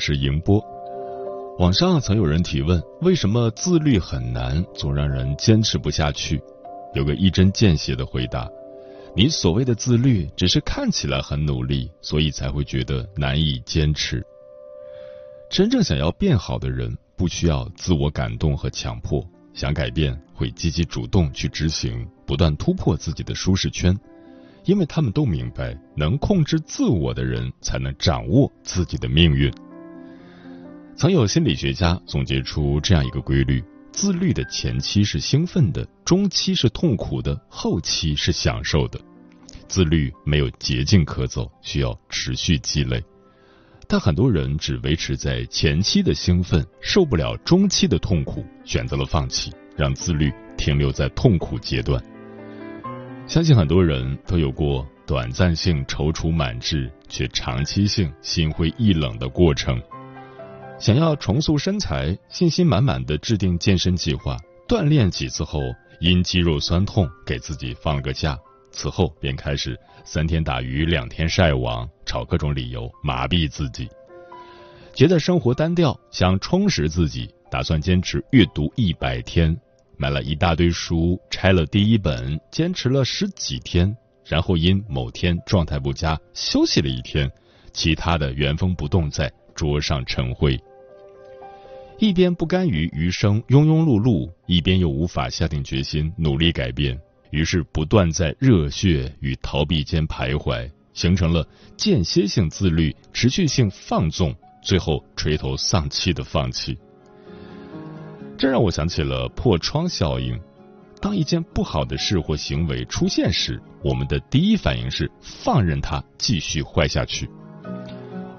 是迎波。网上曾有人提问：为什么自律很难，总让人坚持不下去？有个一针见血的回答：你所谓的自律，只是看起来很努力，所以才会觉得难以坚持。真正想要变好的人，不需要自我感动和强迫，想改变会积极主动去执行，不断突破自己的舒适圈。因为他们都明白，能控制自我的人才能掌握自己的命运。曾有心理学家总结出这样一个规律：自律的前期是兴奋的，中期是痛苦的，后期是享受的。自律没有捷径可走，需要持续积累。但很多人只维持在前期的兴奋，受不了中期的痛苦，选择了放弃，让自律停留在痛苦阶段。相信很多人都有过短暂性踌躇满志，却长期性心灰意冷的过程。想要重塑身材，信心满满的制定健身计划，锻炼几次后，因肌肉酸痛给自己放了个假，此后便开始三天打鱼两天晒网，找各种理由麻痹自己。觉得生活单调，想充实自己，打算坚持阅读一百天。买了一大堆书，拆了第一本，坚持了十几天，然后因某天状态不佳休息了一天，其他的原封不动在桌上尘灰。一边不甘于余生庸庸碌碌，一边又无法下定决心努力改变，于是不断在热血与逃避间徘徊，形成了间歇性自律、持续性放纵，最后垂头丧气的放弃。这让我想起了破窗效应。当一件不好的事或行为出现时，我们的第一反应是放任它继续坏下去。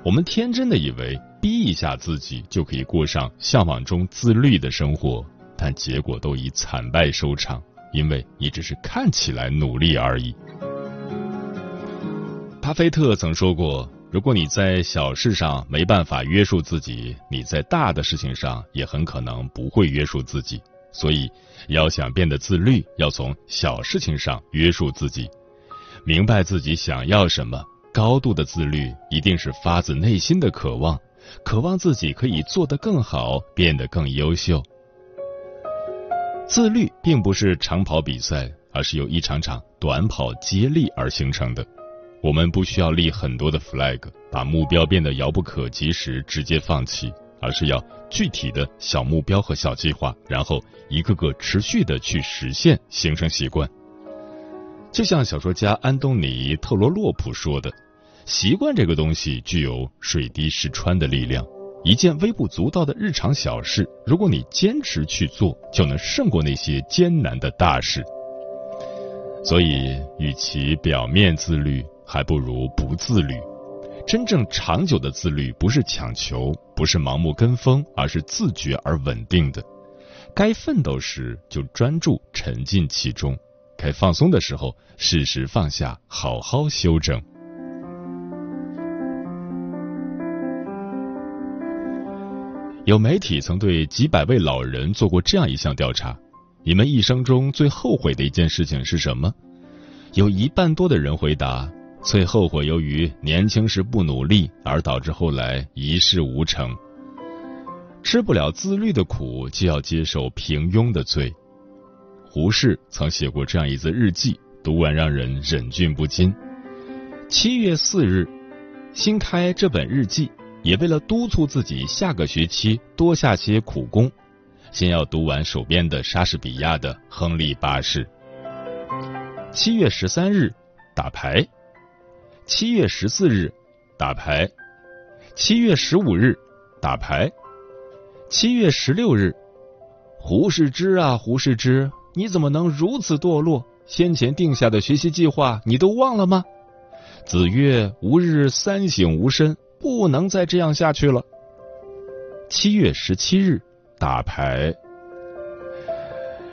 我们天真的以为逼一下自己就可以过上向往中自律的生活，但结果都以惨败收场，因为你只是看起来努力而已。巴菲特曾说过。如果你在小事上没办法约束自己，你在大的事情上也很可能不会约束自己。所以，要想变得自律，要从小事情上约束自己，明白自己想要什么。高度的自律一定是发自内心的渴望，渴望自己可以做得更好，变得更优秀。自律并不是长跑比赛，而是由一场场短跑接力而形成的。我们不需要立很多的 flag，把目标变得遥不可及时直接放弃，而是要具体的小目标和小计划，然后一个个持续的去实现，形成习惯。就像小说家安东尼·特罗洛普说的：“习惯这个东西具有水滴石穿的力量，一件微不足道的日常小事，如果你坚持去做，就能胜过那些艰难的大事。”所以，与其表面自律，还不如不自律。真正长久的自律，不是强求，不是盲目跟风，而是自觉而稳定的。该奋斗时就专注沉浸其中，该放松的时候适时放下，好好休整。有媒体曾对几百位老人做过这样一项调查：你们一生中最后悔的一件事情是什么？有一半多的人回答。最后悔由于年轻时不努力而导致后来一事无成，吃不了自律的苦，就要接受平庸的罪。胡适曾写过这样一则日记，读完让人忍俊不禁。七月四日，新开这本日记，也为了督促自己下个学期多下些苦功，先要读完手边的莎士比亚的《亨利八世》。七月十三日，打牌。七月十四日，打牌；七月十五日，打牌；七月十六日，胡适之啊，胡适之，你怎么能如此堕落？先前定下的学习计划，你都忘了吗？子曰：“吾日三省吾身，不能再这样下去了。七月十七日，打牌，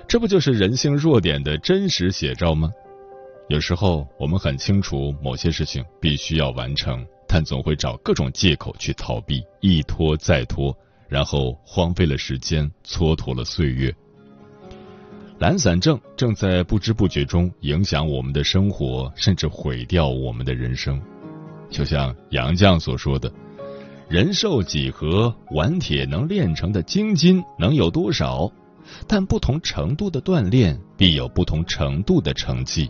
这不就是人性弱点的真实写照吗？有时候我们很清楚某些事情必须要完成，但总会找各种借口去逃避，一拖再拖，然后荒废了时间，蹉跎了岁月。懒散症正在不知不觉中影响我们的生活，甚至毁掉我们的人生。就像杨绛所说的：“人寿几何，顽铁能炼成的精金能有多少？但不同程度的锻炼，必有不同程度的成绩；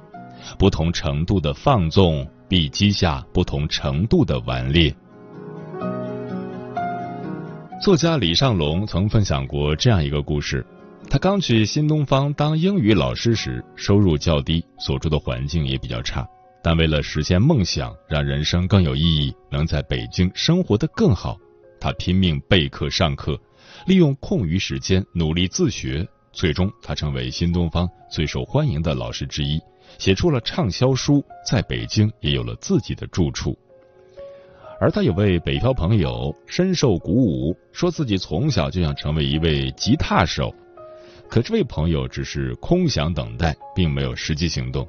不同程度的放纵，必积下不同程度的顽劣。”作家李尚龙曾分享过这样一个故事。他刚去新东方当英语老师时，收入较低，所住的环境也比较差。但为了实现梦想，让人生更有意义，能在北京生活的更好，他拼命备课上课，利用空余时间努力自学。最终，他成为新东方最受欢迎的老师之一，写出了畅销书，在北京也有了自己的住处。而他有位北漂朋友深受鼓舞，说自己从小就想成为一位吉他手。可这位朋友只是空想等待，并没有实际行动，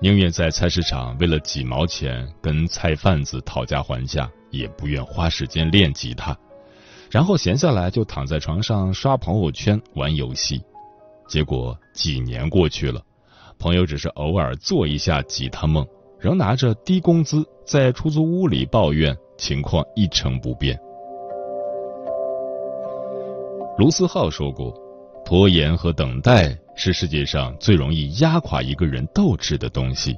宁愿在菜市场为了几毛钱跟菜贩子讨价还价，也不愿花时间练吉他。然后闲下来就躺在床上刷朋友圈、玩游戏。结果几年过去了，朋友只是偶尔做一下吉他梦，仍拿着低工资在出租屋里抱怨，情况一成不变。卢思浩说过。拖延和等待是世界上最容易压垮一个人斗志的东西。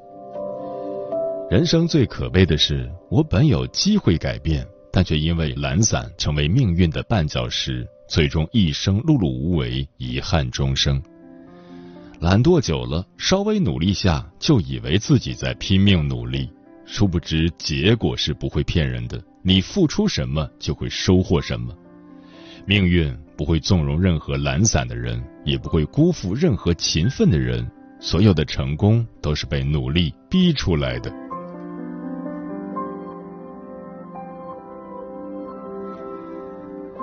人生最可悲的是，我本有机会改变，但却因为懒散成为命运的绊脚石，最终一生碌碌无为，遗憾终生。懒惰久了，稍微努力下就以为自己在拼命努力，殊不知结果是不会骗人的，你付出什么就会收获什么。命运不会纵容任何懒散的人，也不会辜负任何勤奋的人。所有的成功都是被努力逼出来的。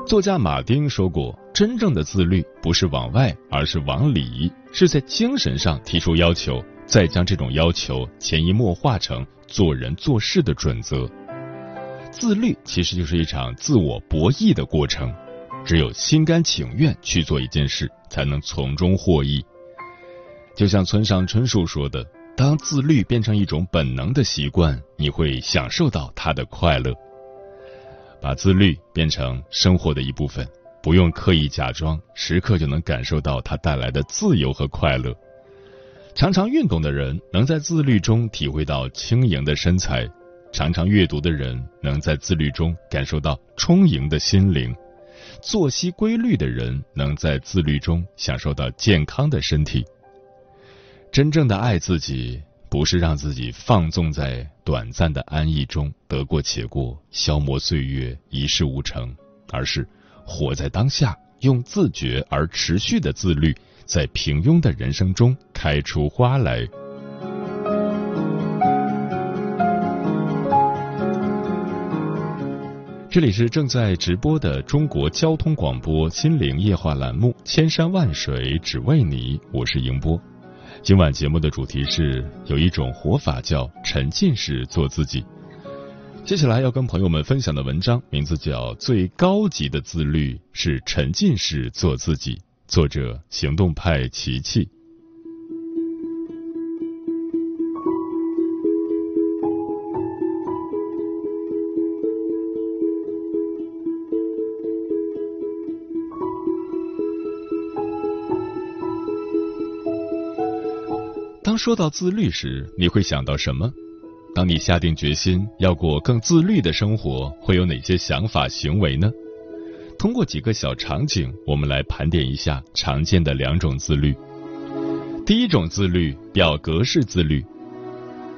作家马丁说过：“真正的自律不是往外，而是往里，是在精神上提出要求，再将这种要求潜移默化成做人做事的准则。自律其实就是一场自我博弈的过程。”只有心甘情愿去做一件事，才能从中获益。就像村上春树说的：“当自律变成一种本能的习惯，你会享受到它的快乐。把自律变成生活的一部分，不用刻意假装，时刻就能感受到它带来的自由和快乐。常常运动的人能在自律中体会到轻盈的身材，常常阅读的人能在自律中感受到充盈的心灵。”作息规律的人能在自律中享受到健康的身体。真正的爱自己，不是让自己放纵在短暂的安逸中得过且过、消磨岁月、一事无成，而是活在当下，用自觉而持续的自律，在平庸的人生中开出花来。这里是正在直播的中国交通广播心灵夜话栏目《千山万水只为你》，我是迎波。今晚节目的主题是有一种活法叫沉浸式做自己。接下来要跟朋友们分享的文章名字叫《最高级的自律是沉浸式做自己》，作者行动派琪琪。说到自律时，你会想到什么？当你下定决心要过更自律的生活，会有哪些想法、行为呢？通过几个小场景，我们来盘点一下常见的两种自律。第一种自律，表格式自律。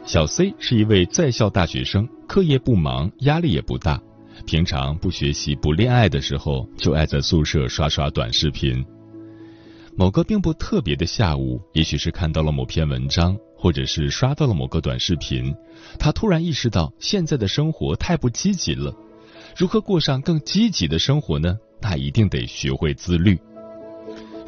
小 C 是一位在校大学生，课业不忙，压力也不大，平常不学习、不恋爱的时候，就爱在宿舍刷刷短视频。某个并不特别的下午，也许是看到了某篇文章，或者是刷到了某个短视频，他突然意识到现在的生活太不积极了，如何过上更积极的生活呢？那一定得学会自律。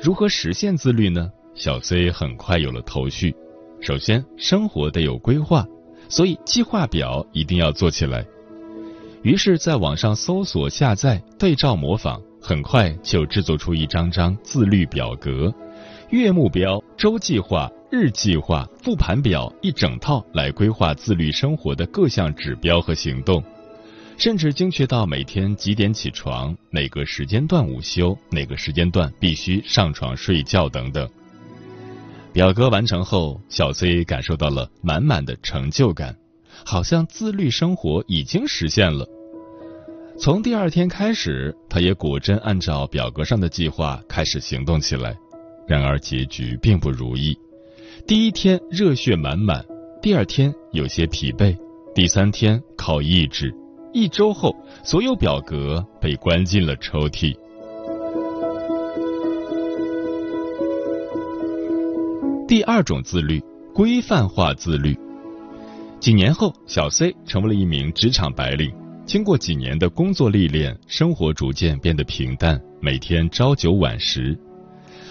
如何实现自律呢？小 C 很快有了头绪。首先，生活得有规划，所以计划表一定要做起来。于是，在网上搜索、下载、对照、模仿，很快就制作出一张张自律表格，月目标、周计划、日计划、复盘表一整套来规划自律生活的各项指标和行动，甚至精确到每天几点起床、哪个时间段午休、哪个时间段必须上床睡觉等等。表格完成后，小 C 感受到了满满的成就感。好像自律生活已经实现了。从第二天开始，他也果真按照表格上的计划开始行动起来。然而结局并不如意。第一天热血满满，第二天有些疲惫，第三天靠意志。一周后，所有表格被关进了抽屉。第二种自律，规范化自律。几年后，小 C 成为了一名职场白领。经过几年的工作历练，生活逐渐变得平淡，每天朝九晚十。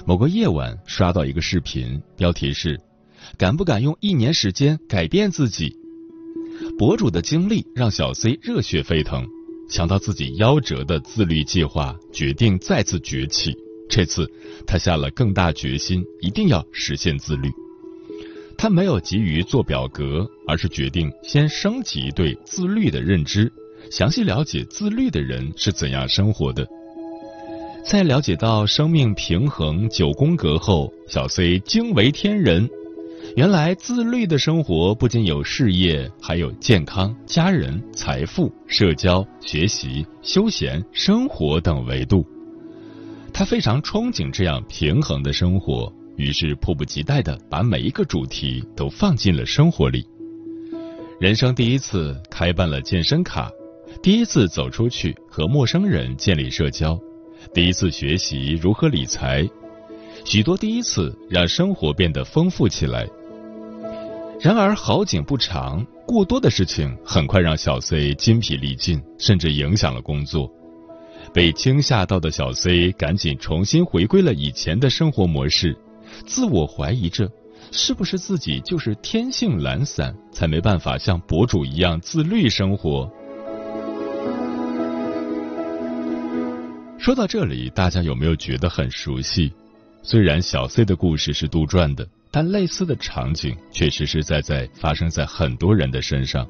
某个夜晚，刷到一个视频，标题是“敢不敢用一年时间改变自己”。博主的经历让小 C 热血沸腾，想到自己夭折的自律计划，决定再次崛起。这次，他下了更大决心，一定要实现自律。他没有急于做表格，而是决定先升级对自律的认知，详细了解自律的人是怎样生活的。在了解到生命平衡九宫格后，小 C 惊为天人。原来自律的生活不仅有事业，还有健康、家人、财富、社交、学习、休闲、生活等维度。他非常憧憬这样平衡的生活。于是迫不及待的把每一个主题都放进了生活里。人生第一次开办了健身卡，第一次走出去和陌生人建立社交，第一次学习如何理财，许多第一次让生活变得丰富起来。然而好景不长，过多的事情很快让小 C 筋疲力尽，甚至影响了工作。被惊吓到的小 C 赶紧重新回归了以前的生活模式。自我怀疑着，是不是自己就是天性懒散，才没办法像博主一样自律生活？说到这里，大家有没有觉得很熟悉？虽然小 C 的故事是杜撰的，但类似的场景却实实在在发生在很多人的身上。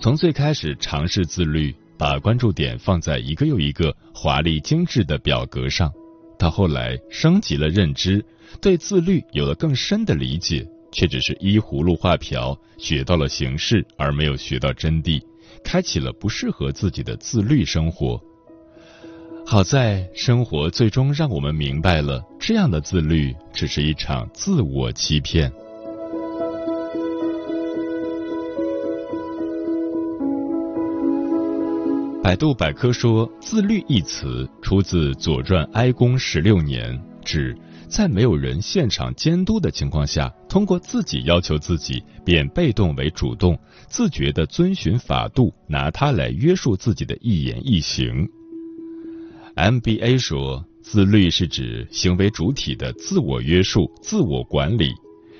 从最开始尝试自律，把关注点放在一个又一个华丽精致的表格上，到后来升级了认知。对自律有了更深的理解，却只是依葫芦画瓢，学到了形式，而没有学到真谛，开启了不适合自己的自律生活。好在生活最终让我们明白了，这样的自律只是一场自我欺骗。百度百科说，“自律”一词出自《左传》哀公十六年，指。在没有人现场监督的情况下，通过自己要求自己，变被动为主动，自觉的遵循法度，拿它来约束自己的一言一行。MBA 说，自律是指行为主体的自我约束、自我管理，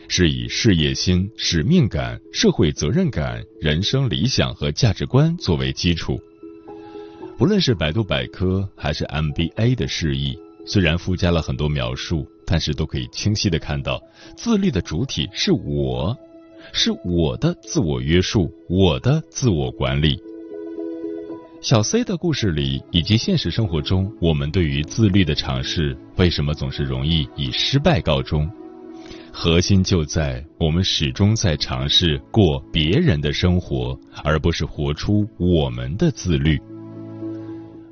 是以事业心、使命感、社会责任感、人生理想和价值观作为基础。不论是百度百科还是 MBA 的释义，虽然附加了很多描述。但是都可以清晰的看到，自律的主体是我，是我的自我约束，我的自我管理。小 C 的故事里，以及现实生活中，我们对于自律的尝试，为什么总是容易以失败告终？核心就在我们始终在尝试过别人的生活，而不是活出我们的自律。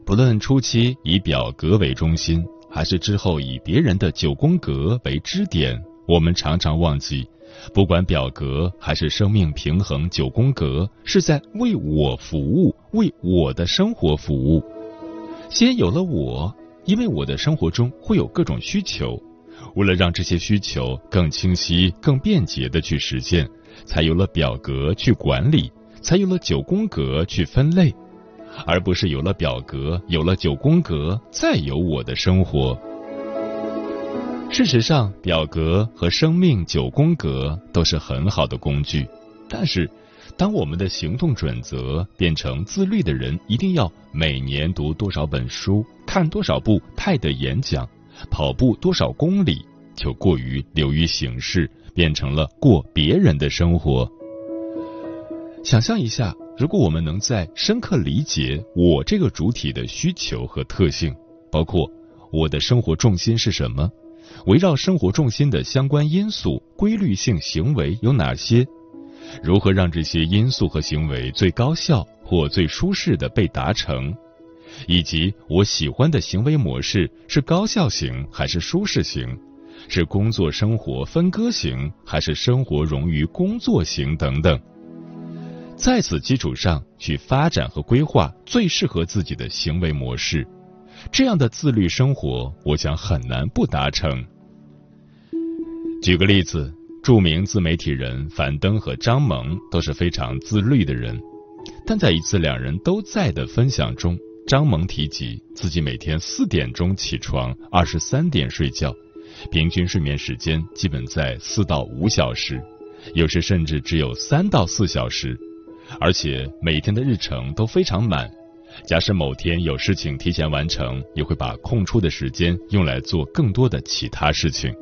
不论初期以表格为中心。还是之后以别人的九宫格为支点，我们常常忘记，不管表格还是生命平衡九宫格，是在为我服务，为我的生活服务。先有了我，因为我的生活中会有各种需求，为了让这些需求更清晰、更便捷的去实现，才有了表格去管理，才有了九宫格去分类。而不是有了表格、有了九宫格，再有我的生活。事实上，表格和生命九宫格都是很好的工具，但是，当我们的行动准则变成自律的人一定要每年读多少本书、看多少部泰的演讲、跑步多少公里，就过于流于形式，变成了过别人的生活。想象一下，如果我们能在深刻理解我这个主体的需求和特性，包括我的生活重心是什么，围绕生活重心的相关因素、规律性行为有哪些，如何让这些因素和行为最高效或最舒适的被达成，以及我喜欢的行为模式是高效型还是舒适型，是工作生活分割型还是生活融于工作型等等。在此基础上去发展和规划最适合自己的行为模式，这样的自律生活，我想很难不达成。举个例子，著名自媒体人樊登和张萌都是非常自律的人，但在一次两人都在的分享中，张萌提及自己每天四点钟起床，二十三点睡觉，平均睡眠时间基本在四到五小时，有时甚至只有三到四小时。而且每天的日程都非常满，假使某天有事情提前完成，也会把空出的时间用来做更多的其他事情。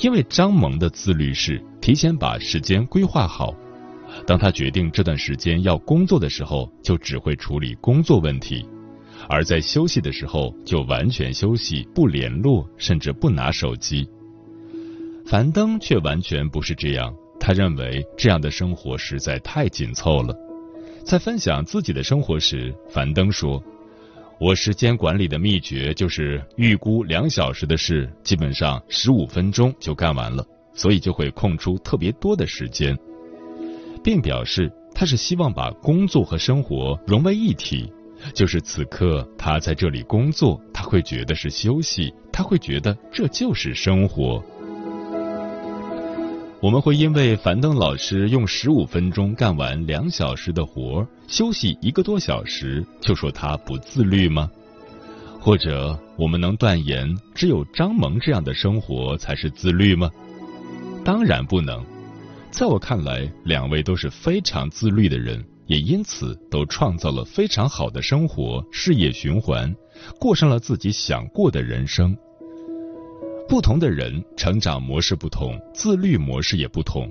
因为张萌的自律是提前把时间规划好，当他决定这段时间要工作的时候，就只会处理工作问题；而在休息的时候，就完全休息，不联络，甚至不拿手机。樊登却完全不是这样。他认为这样的生活实在太紧凑了。在分享自己的生活时，樊登说：“我时间管理的秘诀就是预估两小时的事，基本上十五分钟就干完了，所以就会空出特别多的时间。”并表示他是希望把工作和生活融为一体，就是此刻他在这里工作，他会觉得是休息，他会觉得这就是生活。我们会因为樊登老师用十五分钟干完两小时的活，休息一个多小时，就说他不自律吗？或者我们能断言只有张萌这样的生活才是自律吗？当然不能。在我看来，两位都是非常自律的人，也因此都创造了非常好的生活、事业循环，过上了自己想过的人生。不同的人成长模式不同，自律模式也不同。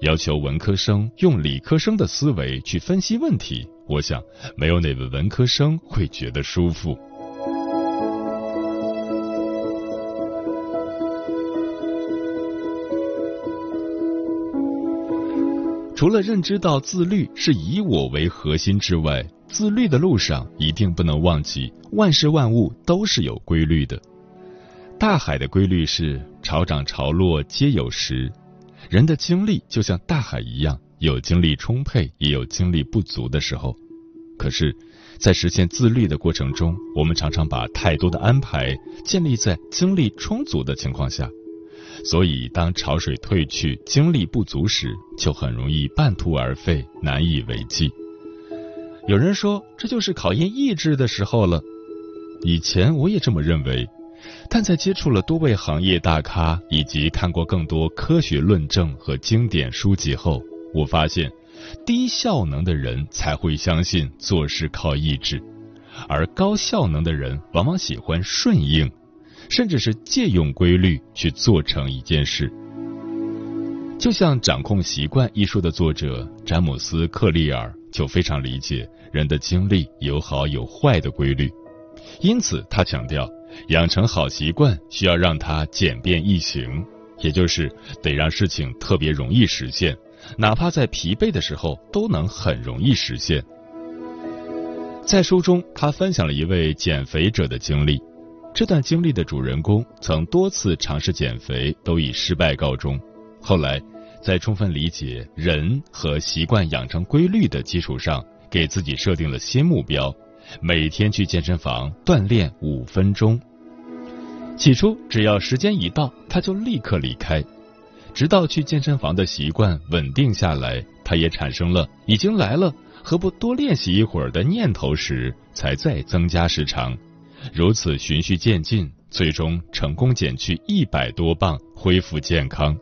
要求文科生用理科生的思维去分析问题，我想没有哪位文科生会觉得舒服。除了认知到自律是以我为核心之外，自律的路上一定不能忘记万事万物都是有规律的。大海的规律是潮涨潮落皆有时，人的精力就像大海一样，有精力充沛，也有精力不足的时候。可是，在实现自律的过程中，我们常常把太多的安排建立在精力充足的情况下，所以当潮水退去，精力不足时，就很容易半途而废，难以为继。有人说，这就是考验意志的时候了。以前我也这么认为。但在接触了多位行业大咖，以及看过更多科学论证和经典书籍后，我发现，低效能的人才会相信做事靠意志，而高效能的人往往喜欢顺应，甚至是借用规律去做成一件事。就像《掌控习惯》一书的作者詹姆斯·克利尔就非常理解人的精力有好有坏的规律，因此他强调。养成好习惯需要让它简便易行，也就是得让事情特别容易实现，哪怕在疲惫的时候都能很容易实现。在书中，他分享了一位减肥者的经历，这段经历的主人公曾多次尝试减肥，都以失败告终。后来，在充分理解人和习惯养成规律的基础上，给自己设定了新目标。每天去健身房锻炼五分钟。起初，只要时间一到，他就立刻离开。直到去健身房的习惯稳定下来，他也产生了已经来了何不多练习一会儿的念头时，才再增加时长，如此循序渐进，最终成功减去一百多磅，恢复健康。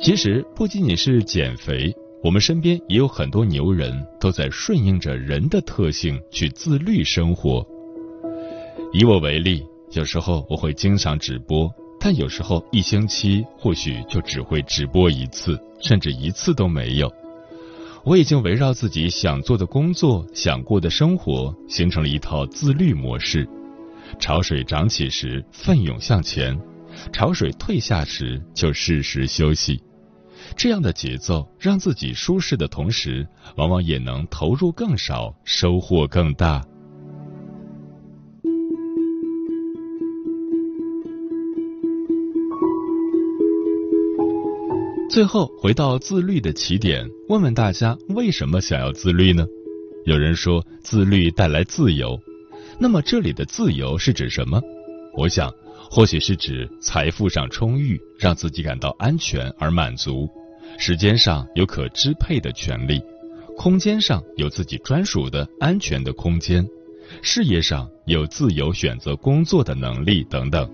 其实不仅仅是减肥，我们身边也有很多牛人都在顺应着人的特性去自律生活。以我为例，有时候我会经常直播，但有时候一星期或许就只会直播一次，甚至一次都没有。我已经围绕自己想做的工作、想过的生活，形成了一套自律模式。潮水涨起时奋勇向前，潮水退下时就适时休息。这样的节奏让自己舒适的同时，往往也能投入更少，收获更大。最后回到自律的起点，问问大家为什么想要自律呢？有人说自律带来自由，那么这里的自由是指什么？我想，或许是指财富上充裕，让自己感到安全而满足；时间上有可支配的权利；空间上有自己专属的安全的空间；事业上有自由选择工作的能力等等。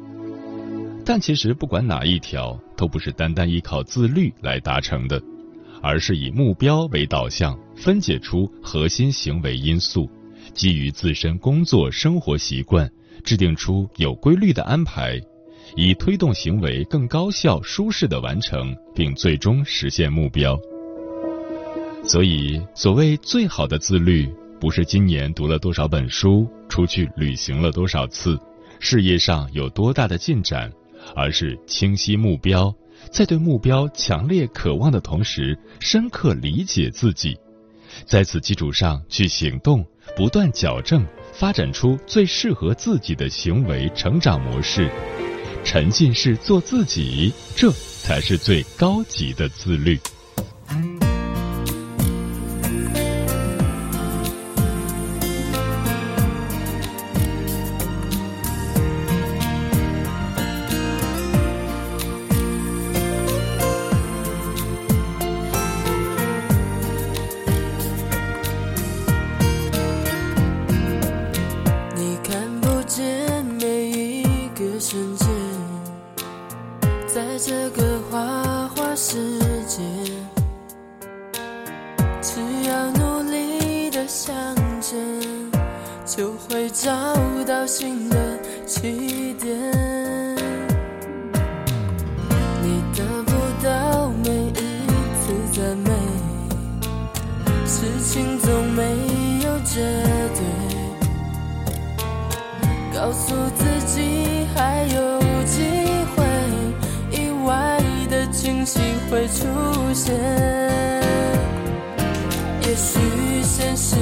但其实不管哪一条，都不是单单依靠自律来达成的，而是以目标为导向，分解出核心行为因素，基于自身工作生活习惯，制定出有规律的安排，以推动行为更高效、舒适的完成，并最终实现目标。所以，所谓最好的自律，不是今年读了多少本书，出去旅行了多少次，事业上有多大的进展。而是清晰目标，在对目标强烈渴望的同时，深刻理解自己，在此基础上去行动，不断矫正，发展出最适合自己的行为成长模式，沉浸式做自己，这才是最高级的自律。告诉自己还有机会，意外的惊喜会出现。也许现实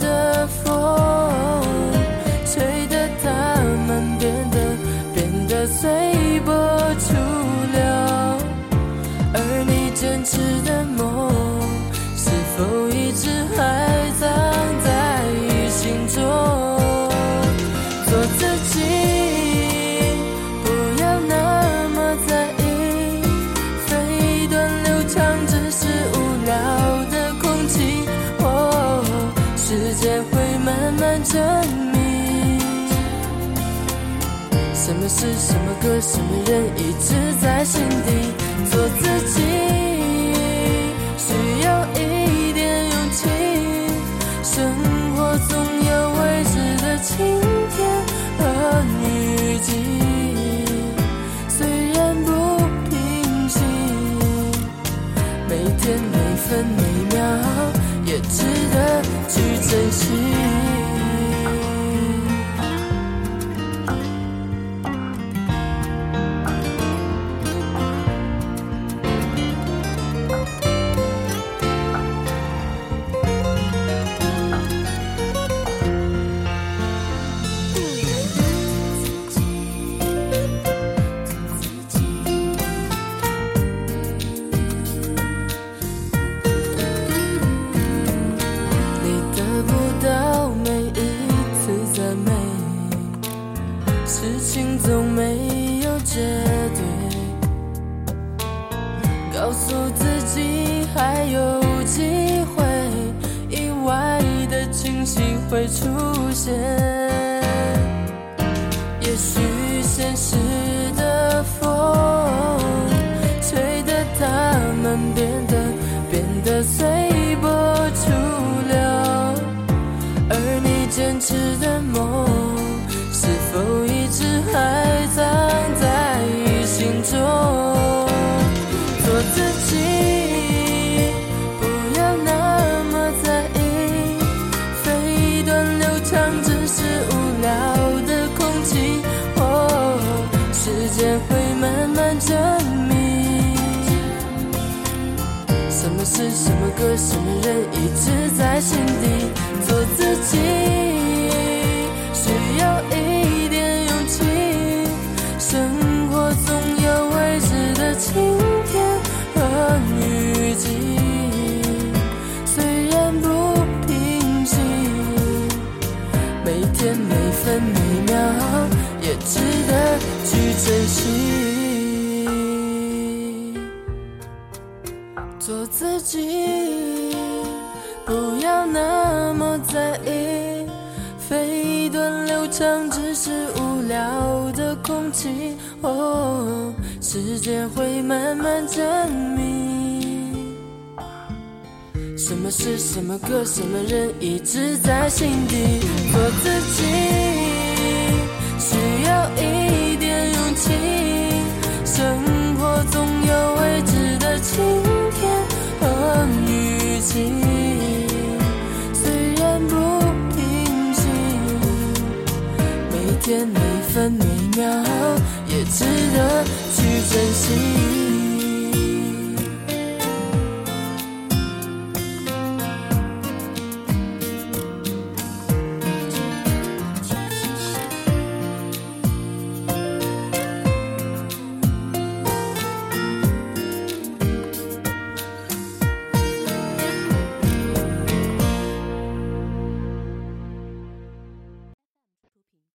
的风吹得他们变得变得随波逐流，而你坚持的梦，是否一直还是、什么歌、什么人一直在心底。做自己需要一点勇气，生活总有未知的晴天和雨季。虽然不平静，每天每分每秒也值得去珍惜。会出现。也许现实的风吹得他们变得变得随波逐流，而你坚持的梦是否一直还藏在时间会慢慢证明，什么事、什么歌、什么人一直在心底。做自己，需要一值得去珍惜。做自己，不要那么在意，飞短流长只是无聊的空气。哦，时间会慢慢证明，什么事、什么歌、什么人一直在心底。做自己，每分每秒也值得去珍惜。